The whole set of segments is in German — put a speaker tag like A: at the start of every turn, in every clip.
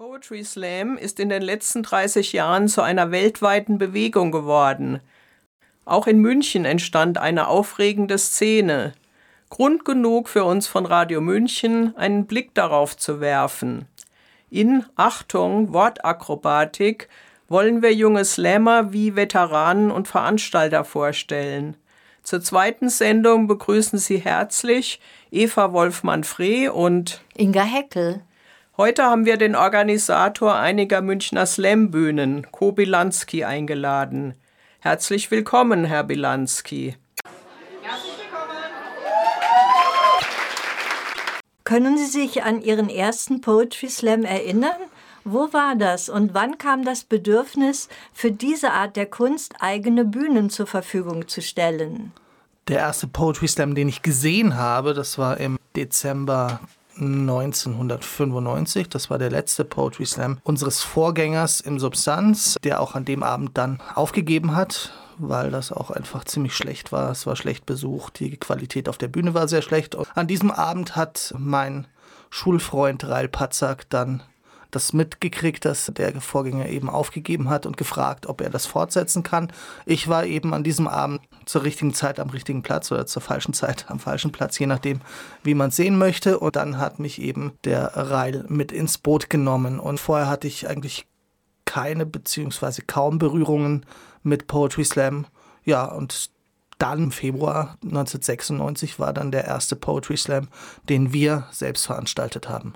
A: Poetry Slam ist in den letzten 30 Jahren zu einer weltweiten Bewegung geworden. Auch in München entstand eine aufregende Szene. Grund genug für uns von Radio München, einen Blick darauf zu werfen. In Achtung, Wortakrobatik wollen wir junge Slammer wie Veteranen und Veranstalter vorstellen. Zur zweiten Sendung begrüßen Sie herzlich Eva Wolfmann-Freh und
B: Inga Heckel.
A: Heute haben wir den Organisator einiger Münchner Slam-Bühnen, Ko Bilanski, eingeladen. Herzlich willkommen, Herr Bilanski. Herzlich willkommen.
B: Können Sie sich an Ihren ersten Poetry Slam erinnern? Wo war das und wann kam das Bedürfnis, für diese Art der Kunst eigene Bühnen zur Verfügung zu stellen?
C: Der erste Poetry Slam, den ich gesehen habe, das war im Dezember 1995. Das war der letzte Poetry Slam unseres Vorgängers im Substanz, der auch an dem Abend dann aufgegeben hat, weil das auch einfach ziemlich schlecht war. Es war schlecht besucht, die Qualität auf der Bühne war sehr schlecht. Und an diesem Abend hat mein Schulfreund Rail Patzak dann das mitgekriegt, dass der Vorgänger eben aufgegeben hat und gefragt, ob er das fortsetzen kann. Ich war eben an diesem Abend zur richtigen Zeit am richtigen Platz oder zur falschen Zeit am falschen Platz, je nachdem, wie man sehen möchte. Und dann hat mich eben der Reil mit ins Boot genommen. Und vorher hatte ich eigentlich keine beziehungsweise kaum Berührungen mit Poetry Slam. Ja, und dann im Februar 1996 war dann der erste Poetry Slam, den wir selbst veranstaltet haben.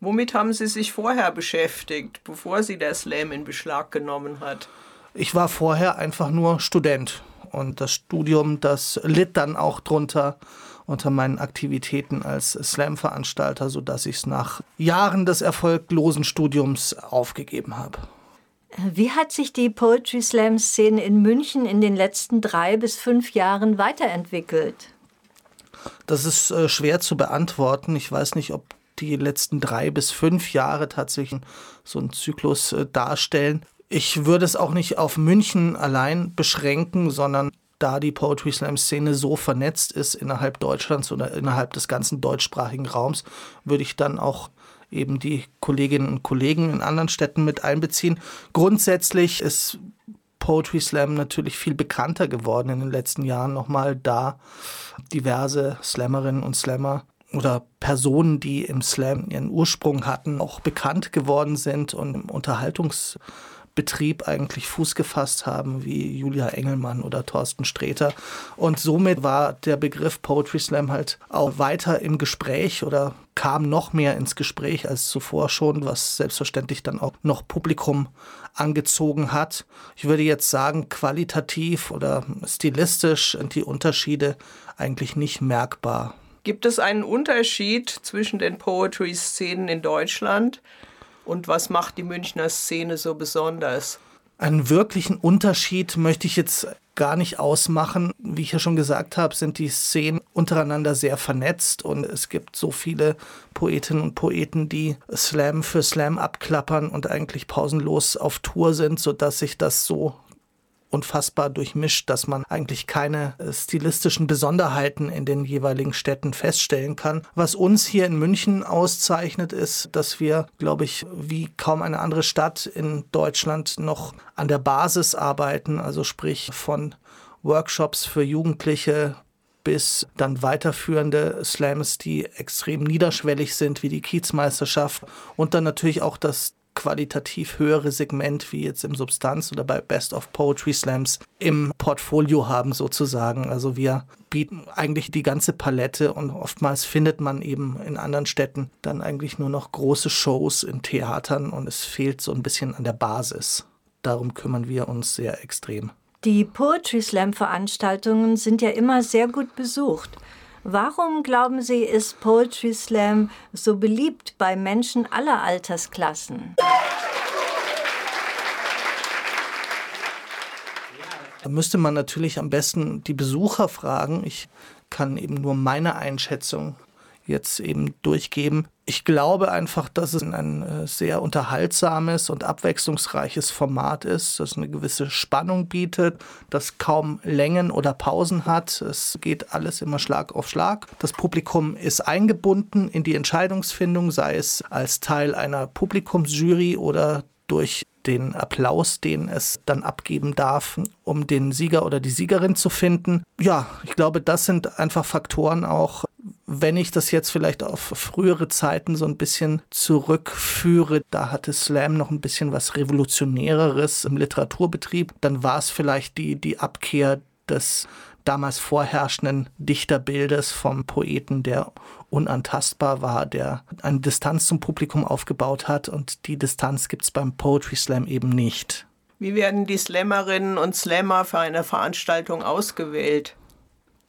A: Womit haben Sie sich vorher beschäftigt, bevor Sie der Slam in Beschlag genommen hat?
C: Ich war vorher einfach nur Student und das Studium, das litt dann auch drunter unter meinen Aktivitäten als Slam-Veranstalter, sodass ich es nach Jahren des erfolglosen Studiums aufgegeben habe.
B: Wie hat sich die Poetry Slam-Szene in München in den letzten drei bis fünf Jahren weiterentwickelt?
C: Das ist äh, schwer zu beantworten. Ich weiß nicht, ob die letzten drei bis fünf Jahre tatsächlich so einen Zyklus äh, darstellen. Ich würde es auch nicht auf München allein beschränken, sondern da die Poetry Slam Szene so vernetzt ist innerhalb Deutschlands oder innerhalb des ganzen deutschsprachigen Raums, würde ich dann auch eben die Kolleginnen und Kollegen in anderen Städten mit einbeziehen. Grundsätzlich ist Poetry Slam natürlich viel bekannter geworden in den letzten Jahren nochmal, da diverse Slammerinnen und Slammer oder Personen, die im Slam ihren Ursprung hatten, auch bekannt geworden sind und im Unterhaltungsbetrieb eigentlich Fuß gefasst haben, wie Julia Engelmann oder Thorsten Sträter. Und somit war der Begriff Poetry Slam halt auch weiter im Gespräch oder kam noch mehr ins Gespräch als zuvor schon, was selbstverständlich dann auch noch Publikum angezogen hat. Ich würde jetzt sagen, qualitativ oder stilistisch sind die Unterschiede eigentlich nicht merkbar.
A: Gibt es einen Unterschied zwischen den Poetry-Szenen in Deutschland und was macht die Münchner Szene so besonders?
C: Einen wirklichen Unterschied möchte ich jetzt gar nicht ausmachen. Wie ich ja schon gesagt habe, sind die Szenen untereinander sehr vernetzt und es gibt so viele Poetinnen und Poeten, die Slam für Slam abklappern und eigentlich pausenlos auf Tour sind, sodass sich das so unfassbar durchmischt, dass man eigentlich keine äh, stilistischen Besonderheiten in den jeweiligen Städten feststellen kann. Was uns hier in München auszeichnet, ist, dass wir, glaube ich, wie kaum eine andere Stadt in Deutschland noch an der Basis arbeiten, also sprich von Workshops für Jugendliche bis dann weiterführende Slams, die extrem niederschwellig sind, wie die Kiezmeisterschaft und dann natürlich auch das qualitativ höhere Segment wie jetzt im Substanz oder bei Best of Poetry Slams im Portfolio haben sozusagen. Also wir bieten eigentlich die ganze Palette und oftmals findet man eben in anderen Städten dann eigentlich nur noch große Shows in Theatern und es fehlt so ein bisschen an der Basis. Darum kümmern wir uns sehr extrem.
B: Die Poetry Slam Veranstaltungen sind ja immer sehr gut besucht. Warum glauben Sie, ist Poetry Slam so beliebt bei Menschen aller Altersklassen?
C: Da müsste man natürlich am besten die Besucher fragen. Ich kann eben nur meine Einschätzung jetzt eben durchgeben. Ich glaube einfach, dass es ein äh, sehr unterhaltsames und abwechslungsreiches Format ist, das eine gewisse Spannung bietet, das kaum Längen oder Pausen hat. Es geht alles immer Schlag auf Schlag. Das Publikum ist eingebunden in die Entscheidungsfindung, sei es als Teil einer Publikumsjury oder durch den Applaus, den es dann abgeben darf, um den Sieger oder die Siegerin zu finden. Ja, ich glaube, das sind einfach Faktoren auch, wenn ich das jetzt vielleicht auf frühere Zeiten so ein bisschen zurückführe, da hatte Slam noch ein bisschen was Revolutionäreres im Literaturbetrieb, dann war es vielleicht die, die Abkehr des damals vorherrschenden Dichterbildes vom Poeten, der unantastbar war, der eine Distanz zum Publikum aufgebaut hat und die Distanz gibt es beim Poetry Slam eben nicht.
A: Wie werden die Slammerinnen und Slammer für eine Veranstaltung ausgewählt?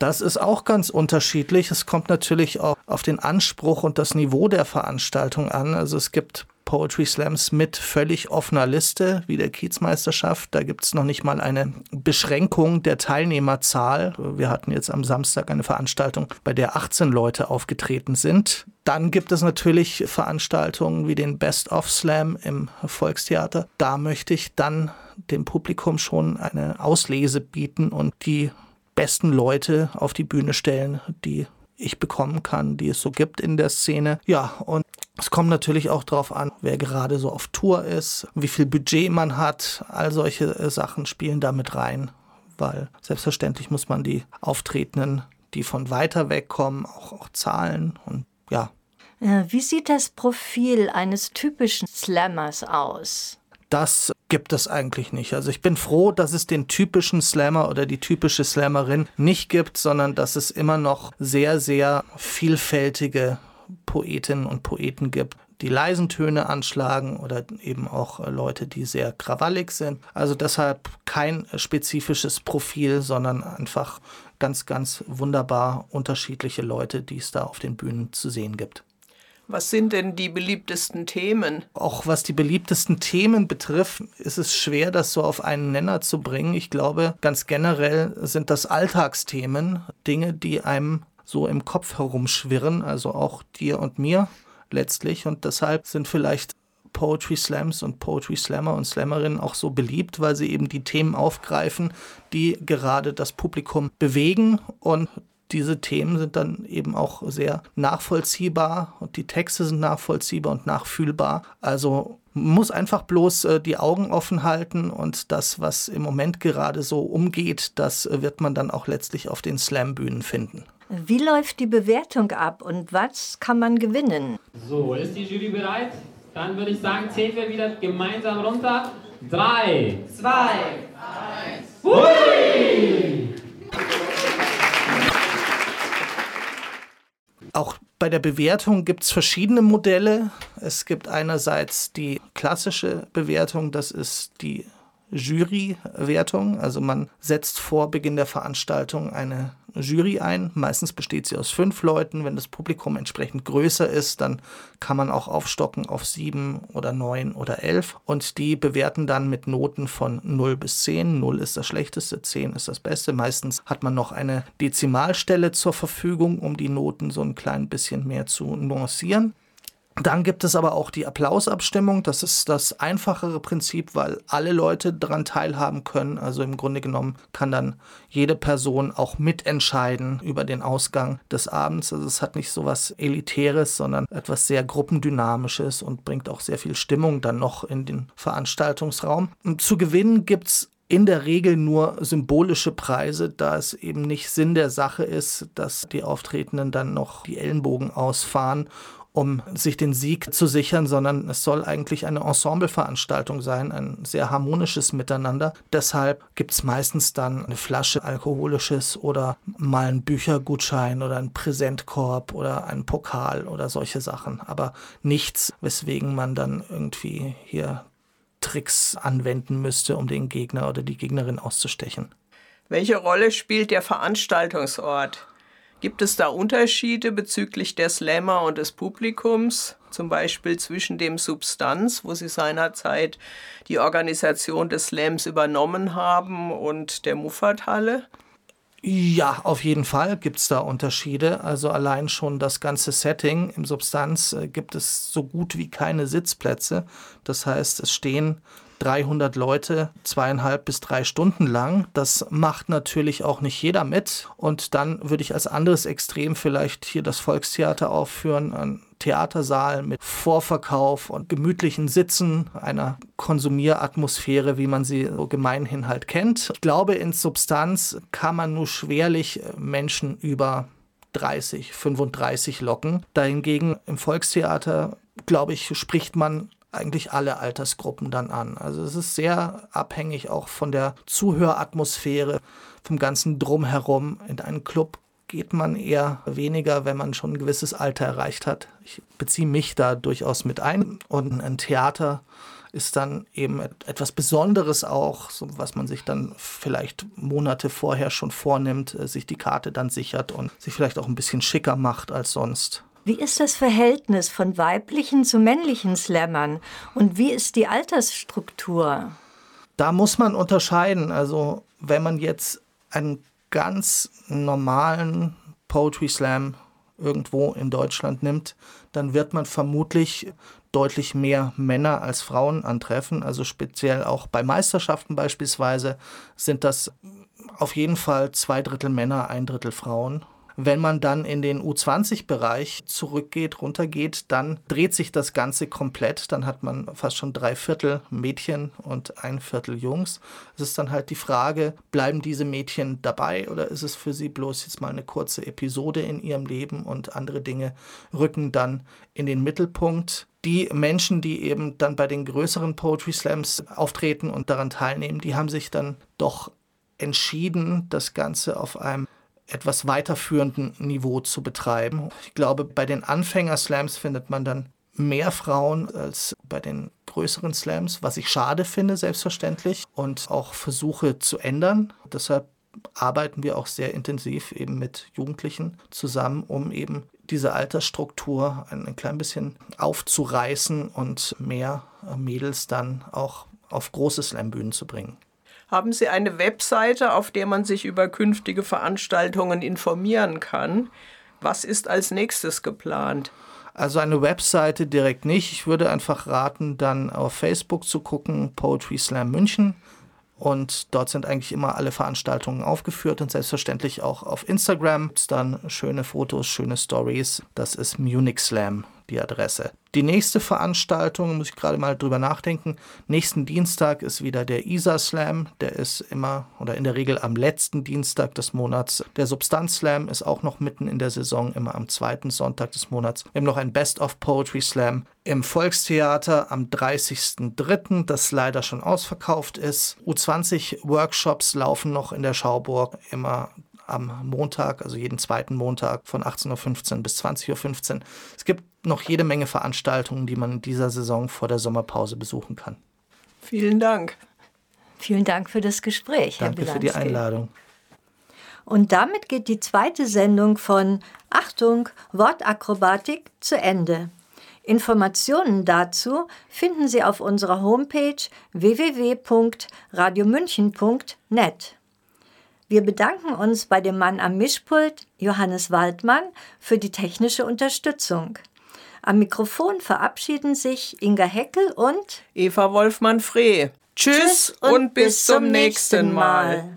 C: Das ist auch ganz unterschiedlich. Es kommt natürlich auch auf den Anspruch und das Niveau der Veranstaltung an. Also es gibt Poetry Slams mit völlig offener Liste, wie der Kiezmeisterschaft. Da gibt es noch nicht mal eine Beschränkung der Teilnehmerzahl. Wir hatten jetzt am Samstag eine Veranstaltung, bei der 18 Leute aufgetreten sind. Dann gibt es natürlich Veranstaltungen wie den Best of Slam im Volkstheater. Da möchte ich dann dem Publikum schon eine Auslese bieten und die besten Leute auf die Bühne stellen, die ich bekommen kann, die es so gibt in der Szene. Ja, und es kommt natürlich auch darauf an, wer gerade so auf Tour ist, wie viel Budget man hat. All solche äh, Sachen spielen damit rein, weil selbstverständlich muss man die Auftretenden, die von weiter weg kommen, auch, auch zahlen und ja.
B: Äh, wie sieht das Profil eines typischen Slammers aus?
C: Das gibt es eigentlich nicht. Also ich bin froh, dass es den typischen Slammer oder die typische Slammerin nicht gibt, sondern dass es immer noch sehr, sehr vielfältige Poetinnen und Poeten gibt, die leisen Töne anschlagen oder eben auch äh, Leute, die sehr krawallig sind. Also deshalb kein spezifisches Profil, sondern einfach ganz, ganz wunderbar unterschiedliche Leute, die es da auf den Bühnen zu sehen gibt.
A: Was sind denn die beliebtesten Themen?
C: Auch was die beliebtesten Themen betrifft, ist es schwer, das so auf einen Nenner zu bringen. Ich glaube, ganz generell sind das Alltagsthemen, Dinge, die einem so im Kopf herumschwirren, also auch dir und mir letztlich. Und deshalb sind vielleicht Poetry Slams und Poetry Slammer und Slammerinnen auch so beliebt, weil sie eben die Themen aufgreifen, die gerade das Publikum bewegen und diese Themen sind dann eben auch sehr nachvollziehbar und die Texte sind nachvollziehbar und nachfühlbar. Also man muss einfach bloß äh, die Augen offen halten und das, was im Moment gerade so umgeht, das äh, wird man dann auch letztlich auf den Slam-Bühnen finden.
B: Wie läuft die Bewertung ab und was kann man gewinnen?
D: So, ist die Jury bereit? Dann würde ich sagen, zählen wir wieder gemeinsam runter. Drei, zwei, eins. Hui!
C: Auch bei der Bewertung gibt es verschiedene Modelle. Es gibt einerseits die klassische Bewertung, das ist die Jurywertung. Also man setzt vor Beginn der Veranstaltung eine Jury ein. Meistens besteht sie aus fünf Leuten. Wenn das Publikum entsprechend größer ist, dann kann man auch aufstocken auf sieben oder neun oder elf. Und die bewerten dann mit Noten von 0 bis 10. 0 ist das Schlechteste, 10 ist das Beste. Meistens hat man noch eine Dezimalstelle zur Verfügung, um die Noten so ein klein bisschen mehr zu nuancieren. Dann gibt es aber auch die Applausabstimmung. Das ist das einfachere Prinzip, weil alle Leute daran teilhaben können. Also im Grunde genommen kann dann jede Person auch mitentscheiden über den Ausgang des Abends. Also es hat nicht so was Elitäres, sondern etwas sehr Gruppendynamisches und bringt auch sehr viel Stimmung dann noch in den Veranstaltungsraum. Und zu gewinnen gibt es in der Regel nur symbolische Preise, da es eben nicht Sinn der Sache ist, dass die Auftretenden dann noch die Ellenbogen ausfahren um sich den Sieg zu sichern, sondern es soll eigentlich eine Ensembleveranstaltung sein, ein sehr harmonisches Miteinander. Deshalb gibt es meistens dann eine Flasche alkoholisches oder mal einen Büchergutschein oder einen Präsentkorb oder einen Pokal oder solche Sachen. Aber nichts, weswegen man dann irgendwie hier Tricks anwenden müsste, um den Gegner oder die Gegnerin auszustechen.
A: Welche Rolle spielt der Veranstaltungsort? Gibt es da Unterschiede bezüglich der Slammer und des Publikums, zum Beispiel zwischen dem Substanz, wo Sie seinerzeit die Organisation des Slams übernommen haben, und der Muffathalle?
C: Ja, auf jeden Fall gibt es da Unterschiede. Also allein schon das ganze Setting im Substanz äh, gibt es so gut wie keine Sitzplätze. Das heißt, es stehen 300 Leute zweieinhalb bis drei Stunden lang. Das macht natürlich auch nicht jeder mit. Und dann würde ich als anderes Extrem vielleicht hier das Volkstheater aufführen, ein Theatersaal mit Vorverkauf und gemütlichen Sitzen, einer Konsumieratmosphäre, wie man sie so gemeinhin halt kennt. Ich glaube, in Substanz kann man nur schwerlich Menschen über 30, 35 locken. Dahingegen im Volkstheater, glaube ich, spricht man eigentlich alle Altersgruppen dann an. Also es ist sehr abhängig auch von der Zuhöratmosphäre, vom ganzen Drumherum. In einen Club geht man eher weniger, wenn man schon ein gewisses Alter erreicht hat. Ich beziehe mich da durchaus mit ein. Und ein Theater ist dann eben etwas Besonderes auch, was man sich dann vielleicht Monate vorher schon vornimmt, äh, sich die Karte dann sichert und sich vielleicht auch ein bisschen schicker macht als sonst.
B: Wie ist das Verhältnis von weiblichen zu männlichen Slammern und wie ist die Altersstruktur?
C: Da muss man unterscheiden. Also wenn man jetzt einen ganz normalen Poetry Slam irgendwo in Deutschland nimmt, dann wird man vermutlich deutlich mehr Männer als Frauen antreffen. Also speziell auch bei Meisterschaften beispielsweise sind das auf jeden Fall zwei Drittel Männer, ein Drittel Frauen. Wenn man dann in den U20-Bereich zurückgeht, runtergeht, dann dreht sich das Ganze komplett. Dann hat man fast schon drei Viertel Mädchen und ein Viertel Jungs. Es ist dann halt die Frage, bleiben diese Mädchen dabei oder ist es für sie bloß jetzt mal eine kurze Episode in ihrem Leben und andere Dinge rücken dann in den Mittelpunkt? die Menschen, die eben dann bei den größeren Poetry Slams auftreten und daran teilnehmen, die haben sich dann doch entschieden, das Ganze auf einem etwas weiterführenden Niveau zu betreiben. Ich glaube, bei den Anfänger-Slams findet man dann mehr Frauen als bei den größeren Slams, was ich schade finde, selbstverständlich, und auch versuche zu ändern. Deshalb arbeiten wir auch sehr intensiv eben mit Jugendlichen zusammen, um eben diese Altersstruktur ein, ein klein bisschen aufzureißen und mehr Mädels dann auch auf große Slambühnen zu bringen.
A: Haben Sie eine Webseite, auf der man sich über künftige Veranstaltungen informieren kann? Was ist als nächstes geplant?
C: Also eine Webseite direkt nicht. Ich würde einfach raten, dann auf Facebook zu gucken, Poetry Slam München. Und dort sind eigentlich immer alle Veranstaltungen aufgeführt und selbstverständlich auch auf Instagram. Dann schöne Fotos, schöne Stories. Das ist Munich Slam die Adresse. Die nächste Veranstaltung, muss ich gerade mal drüber nachdenken, nächsten Dienstag ist wieder der ISA Slam. Der ist immer oder in der Regel am letzten Dienstag des Monats. Der Substanz Slam ist auch noch mitten in der Saison, immer am zweiten Sonntag des Monats. Wir haben noch ein Best of Poetry Slam im Volkstheater am 30.03., das leider schon ausverkauft ist. U20-Workshops laufen noch in der Schauburg immer am Montag, also jeden zweiten Montag von 18.15 Uhr bis 20.15 Uhr. Es gibt noch jede Menge Veranstaltungen, die man in dieser Saison vor der Sommerpause besuchen kann.
A: Vielen Dank.
B: Vielen Dank für das Gespräch,
C: Danke
B: Herr
C: für die Einladung.
B: Und damit geht die zweite Sendung von Achtung, Wortakrobatik zu Ende. Informationen dazu finden Sie auf unserer Homepage www.radiomünchen.net. Wir bedanken uns bei dem Mann am Mischpult, Johannes Waldmann, für die technische Unterstützung. Am Mikrofon verabschieden sich Inga Heckel und
A: Eva Wolfmann-Freh. Tschüss, Tschüss und, und, bis zum nächsten Mal. mal.